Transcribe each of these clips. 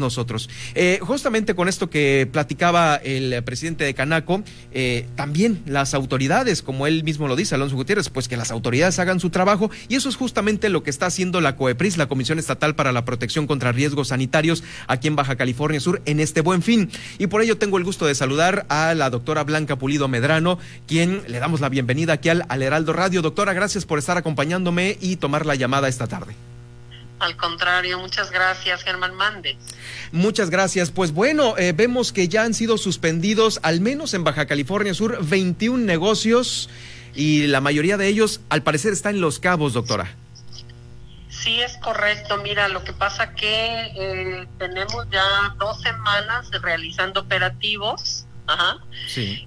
nosotros. Eh, justamente con esto que platicaba el presidente de Canaco, eh, también las autoridades, como él mismo lo dice, Alonso Gutiérrez, pues que las autoridades hagan su trabajo y eso es justamente lo que está haciendo la COEPRIS, la Comisión Estatal para la Protección contra Riesgos Sanitarios aquí en Baja California Sur en este buen fin. Y por ello tengo el gusto de saludar a la doctora Blanca Pulido Medrano, quien le damos la bienvenida aquí al, al Heraldo Radio. Doctora, gracias por estar acompañándome y tomar la llamada esta tarde. Al contrario, muchas gracias, Germán Mande. Muchas gracias. Pues bueno, eh, vemos que ya han sido suspendidos, al menos en Baja California Sur, 21 negocios y la mayoría de ellos, al parecer, está en Los Cabos, doctora. Sí, es correcto. Mira, lo que pasa que eh, tenemos ya dos semanas realizando operativos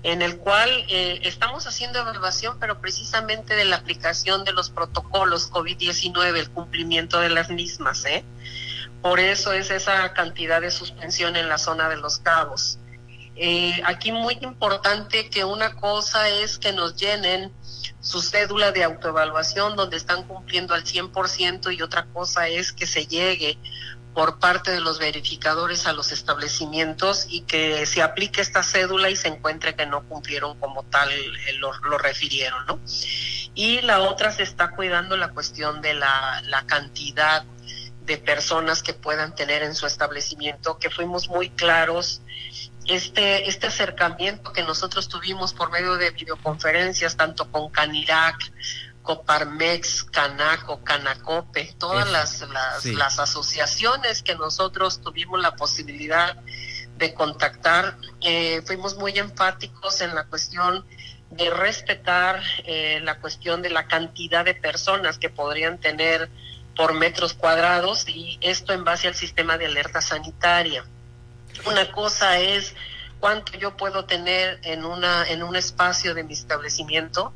en el cual eh, estamos haciendo evaluación, pero precisamente de la aplicación de los protocolos COVID-19, el cumplimiento de las mismas. ¿eh? Por eso es esa cantidad de suspensión en la zona de los cabos. Eh, aquí muy importante que una cosa es que nos llenen su cédula de autoevaluación donde están cumpliendo al 100% y otra cosa es que se llegue por parte de los verificadores a los establecimientos y que se aplique esta cédula y se encuentre que no cumplieron como tal eh, lo, refirieron, ¿no? Y la otra se está cuidando la cuestión de la, la cantidad de personas que puedan tener en su establecimiento, que fuimos muy claros este, este acercamiento que nosotros tuvimos por medio de videoconferencias, tanto con Canirac, Coparmex, Canaco, Canacope, todas las, las, asociaciones que nosotros tuvimos la posibilidad de contactar, eh, fuimos muy enfáticos en la cuestión de respetar eh, la cuestión de la cantidad de personas que podrían tener por metros cuadrados y esto en base al sistema de alerta sanitaria. Una cosa es cuánto yo puedo tener en una en un espacio de mi establecimiento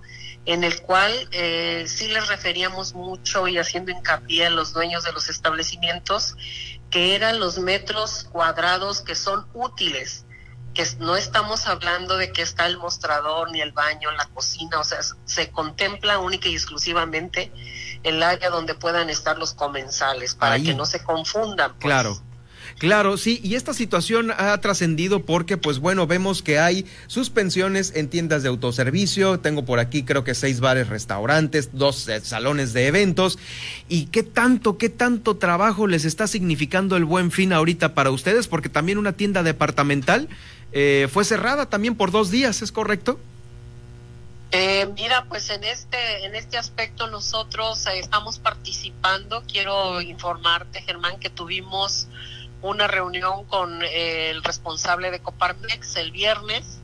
en el cual eh, sí les referíamos mucho y haciendo hincapié a los dueños de los establecimientos que eran los metros cuadrados que son útiles, que no estamos hablando de que está el mostrador, ni el baño, la cocina, o sea, se contempla única y exclusivamente el área donde puedan estar los comensales, para que no se confundan. Pues. Claro. Claro, sí, y esta situación ha trascendido porque, pues bueno, vemos que hay suspensiones en tiendas de autoservicio, tengo por aquí creo que seis bares, restaurantes, dos eh, salones de eventos, y qué tanto, qué tanto trabajo les está significando el buen fin ahorita para ustedes, porque también una tienda departamental eh, fue cerrada también por dos días, ¿es correcto? Eh, mira, pues en este en este aspecto nosotros estamos participando. Quiero informarte, Germán, que tuvimos una reunión con el responsable de Coparmex el viernes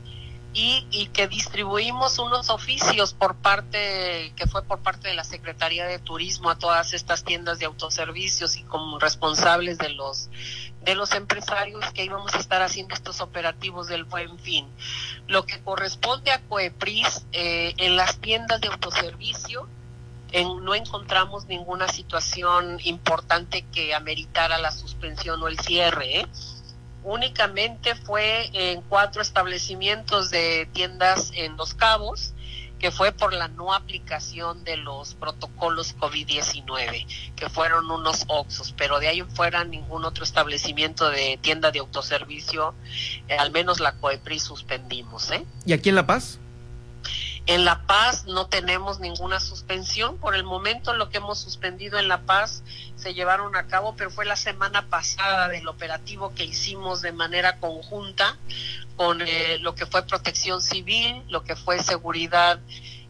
y, y, que distribuimos unos oficios por parte, que fue por parte de la Secretaría de Turismo a todas estas tiendas de autoservicios y como responsables de los de los empresarios que íbamos a estar haciendo estos operativos del buen fin. Lo que corresponde a Coepris eh, en las tiendas de autoservicio, no encontramos ninguna situación importante que ameritara la suspensión o el cierre. ¿eh? Únicamente fue en cuatro establecimientos de tiendas en Los Cabos, que fue por la no aplicación de los protocolos COVID-19, que fueron unos Oxos, pero de ahí fuera ningún otro establecimiento de tienda de autoservicio, eh, al menos la COEPRI suspendimos. ¿eh? ¿Y aquí en La Paz? En La Paz no tenemos ninguna suspensión. Por el momento lo que hemos suspendido en La Paz se llevaron a cabo, pero fue la semana pasada del operativo que hicimos de manera conjunta con eh, lo que fue protección civil, lo que fue seguridad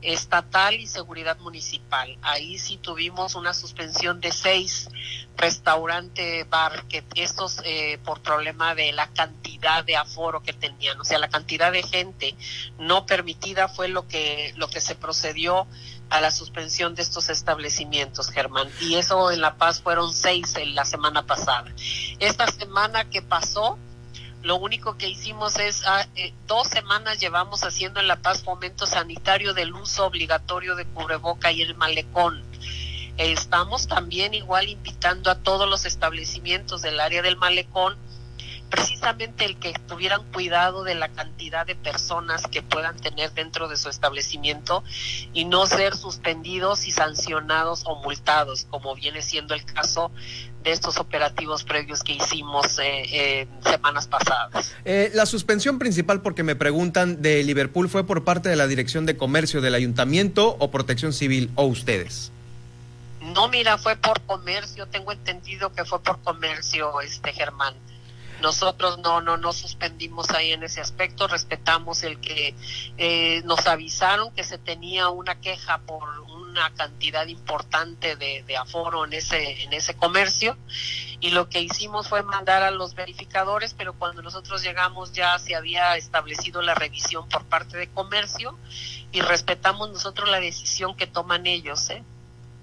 estatal y seguridad municipal. Ahí sí tuvimos una suspensión de seis restaurante bar que estos eh, por problema de la cantidad de aforo que tenían, o sea, la cantidad de gente no permitida fue lo que lo que se procedió a la suspensión de estos establecimientos, Germán. Y eso en La Paz fueron seis en la semana pasada. Esta semana que pasó, lo único que hicimos es, ah, eh, dos semanas llevamos haciendo en La Paz fomento sanitario del uso obligatorio de cubreboca y el malecón. estamos también igual invitando a todos los establecimientos del área del malecón precisamente el que tuvieran cuidado de la cantidad de personas que puedan tener dentro de su establecimiento y no ser suspendidos y sancionados o multados, como viene siendo el caso de estos operativos previos que hicimos eh, semanas pasadas. Eh, la suspensión principal, porque me preguntan, de Liverpool fue por parte de la Dirección de Comercio del Ayuntamiento o Protección Civil o ustedes. No, mira, fue por comercio, tengo entendido que fue por comercio, este Germán. Nosotros no, no, no suspendimos ahí en ese aspecto, respetamos el que eh, nos avisaron que se tenía una queja por una cantidad importante de, de, aforo en ese, en ese comercio y lo que hicimos fue mandar a los verificadores, pero cuando nosotros llegamos ya se había establecido la revisión por parte de comercio y respetamos nosotros la decisión que toman ellos, ¿eh?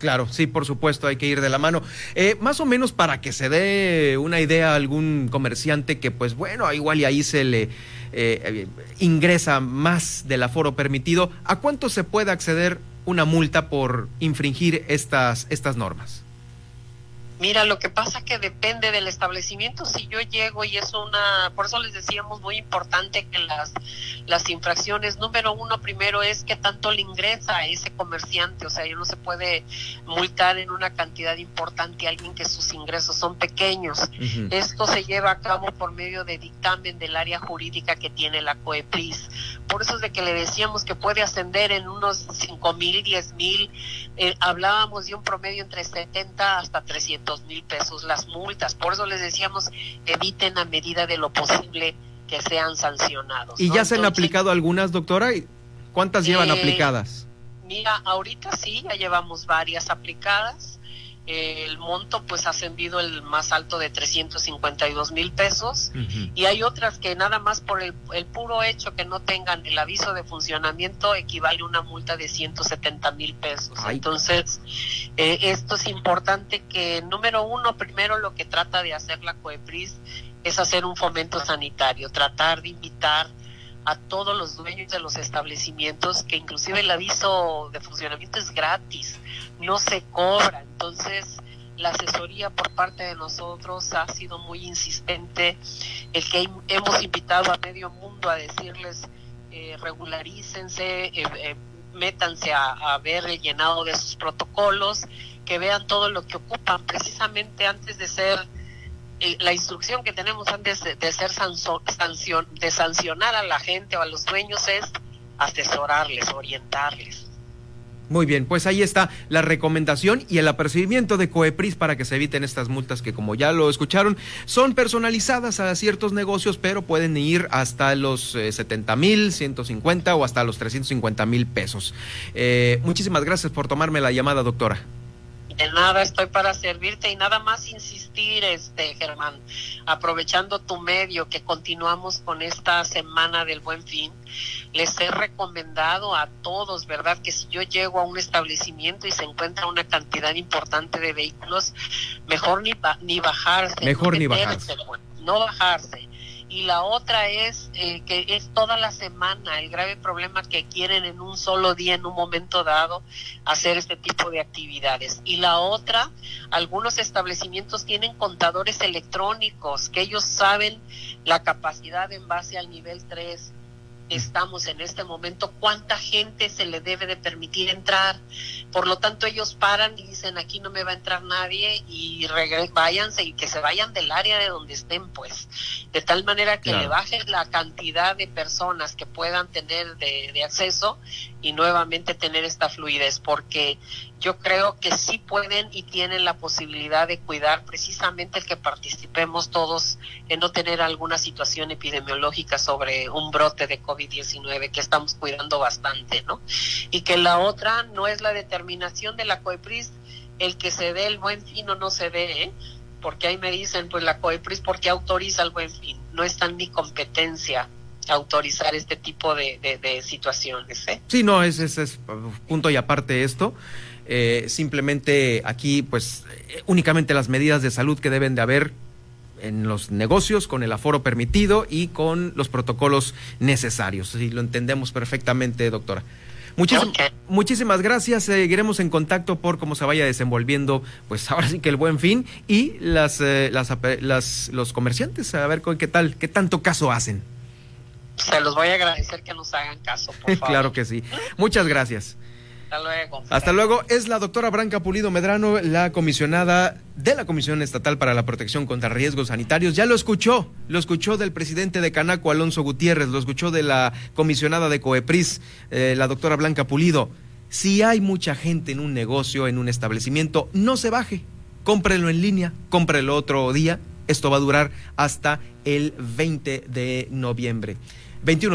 Claro, sí, por supuesto, hay que ir de la mano. Eh, más o menos para que se dé una idea a algún comerciante que, pues bueno, igual y ahí se le eh, ingresa más del aforo permitido, ¿a cuánto se puede acceder una multa por infringir estas, estas normas? Mira, lo que pasa que depende del establecimiento. Si yo llego y es una, por eso les decíamos muy importante que las las infracciones, número uno, primero es que tanto le ingresa a ese comerciante, o sea, yo no se puede multar en una cantidad importante a alguien que sus ingresos son pequeños. Esto se lleva a cabo por medio de dictamen del área jurídica que tiene la COEPRIS. Por eso es de que le decíamos que puede ascender en unos cinco mil, diez mil, eh, hablábamos de un promedio entre 70 hasta 300 mil pesos las multas. Por eso les decíamos, eviten a medida de lo posible que sean sancionados. ¿Y ya se han aplicado algunas, doctora? ¿Cuántas llevan eh, aplicadas? Mira, ahorita sí, ya llevamos varias aplicadas. El monto pues ha ascendido el más alto de 352 mil pesos. Y hay otras que nada más por el, puro hecho que no tengan el aviso de funcionamiento equivale a una multa de 170 mil pesos. Entonces, eh, esto es importante que número uno, primero lo que trata de hacer la COEPRIS es hacer un fomento sanitario, tratar de invitar a todos los dueños de los establecimientos, que inclusive el aviso de funcionamiento es gratis, no se cobra. Entonces, la asesoría por parte de nosotros ha sido muy insistente, el que hemos invitado a medio mundo a decirles, eh, regularícense, eh, eh, métanse a, a ver el llenado de sus protocolos, que vean todo lo que ocupan, precisamente antes de ser la instrucción que tenemos antes de, ser sanción, de sancionar a la gente o a los dueños es asesorarles, orientarles. Muy bien, pues ahí está la recomendación y el apercibimiento de Coepris para que se eviten estas multas que, como ya lo escucharon, son personalizadas a ciertos negocios, pero pueden ir hasta los 70 eh, mil, 150 o hasta los 350 mil pesos. Eh, muchísimas gracias por tomarme la llamada, doctora. De nada, estoy para servirte y nada más insistir, este Germán, aprovechando tu medio que continuamos con esta semana del Buen Fin, les he recomendado a todos, ¿verdad? Que si yo llego a un establecimiento y se encuentra una cantidad importante de vehículos, mejor ni, ni bajarse. Mejor ni bajarse. No bajarse y la otra es eh, que es toda la semana el grave problema que quieren en un solo día, en un momento dado, hacer este tipo de actividades. Y la otra, algunos establecimientos tienen contadores electrónicos que ellos saben la capacidad en base al nivel 3 estamos en este momento, cuánta gente se le debe de permitir entrar. Por lo tanto, ellos paran y dicen, aquí no me va a entrar nadie y váyanse y que se vayan del área de donde estén, pues. De tal manera que le bajen la cantidad de personas que puedan tener de, de acceso y nuevamente tener esta fluidez, porque yo creo que sí pueden y tienen la posibilidad de cuidar precisamente el que participemos todos en no tener alguna situación epidemiológica sobre un brote de COVID-19 que estamos cuidando bastante, ¿no? Y que la otra no es la determinación de la COEPRIS el que se dé el buen fin o no se dé, ¿eh? porque ahí me dicen, pues la COEPRIS, ¿por qué autoriza el buen fin? No está en mi competencia autorizar este tipo de, de, situaciones. ¿eh? Sí, no, es, es, es punto y aparte esto. Eh, simplemente aquí, pues, únicamente las medidas de salud que deben de haber en los negocios con el aforo permitido y con los protocolos necesarios. Sí, lo entendemos perfectamente, doctora. Muchísimas gracias. Seguiremos en contacto por cómo se vaya desenvolviendo, pues ahora sí que el buen fin y las, eh, las, los comerciantes, a ver qué tal, qué tanto caso hacen. Se los voy a agradecer que nos hagan caso, por favor. claro que sí. Muchas gracias. Hasta luego. Hasta luego. Es la doctora Branca Pulido Medrano, la comisionada de la Comisión Estatal para la Protección contra Riesgos Sanitarios. Ya lo escuchó, lo escuchó del presidente de Canaco, Alonso Gutiérrez, lo escuchó de la comisionada de Coepris, eh, la doctora Blanca Pulido. Si hay mucha gente en un negocio, en un establecimiento, no se baje. Cómprelo en línea, cómprelo otro día. Esto va a durar hasta el 20 de noviembre. 21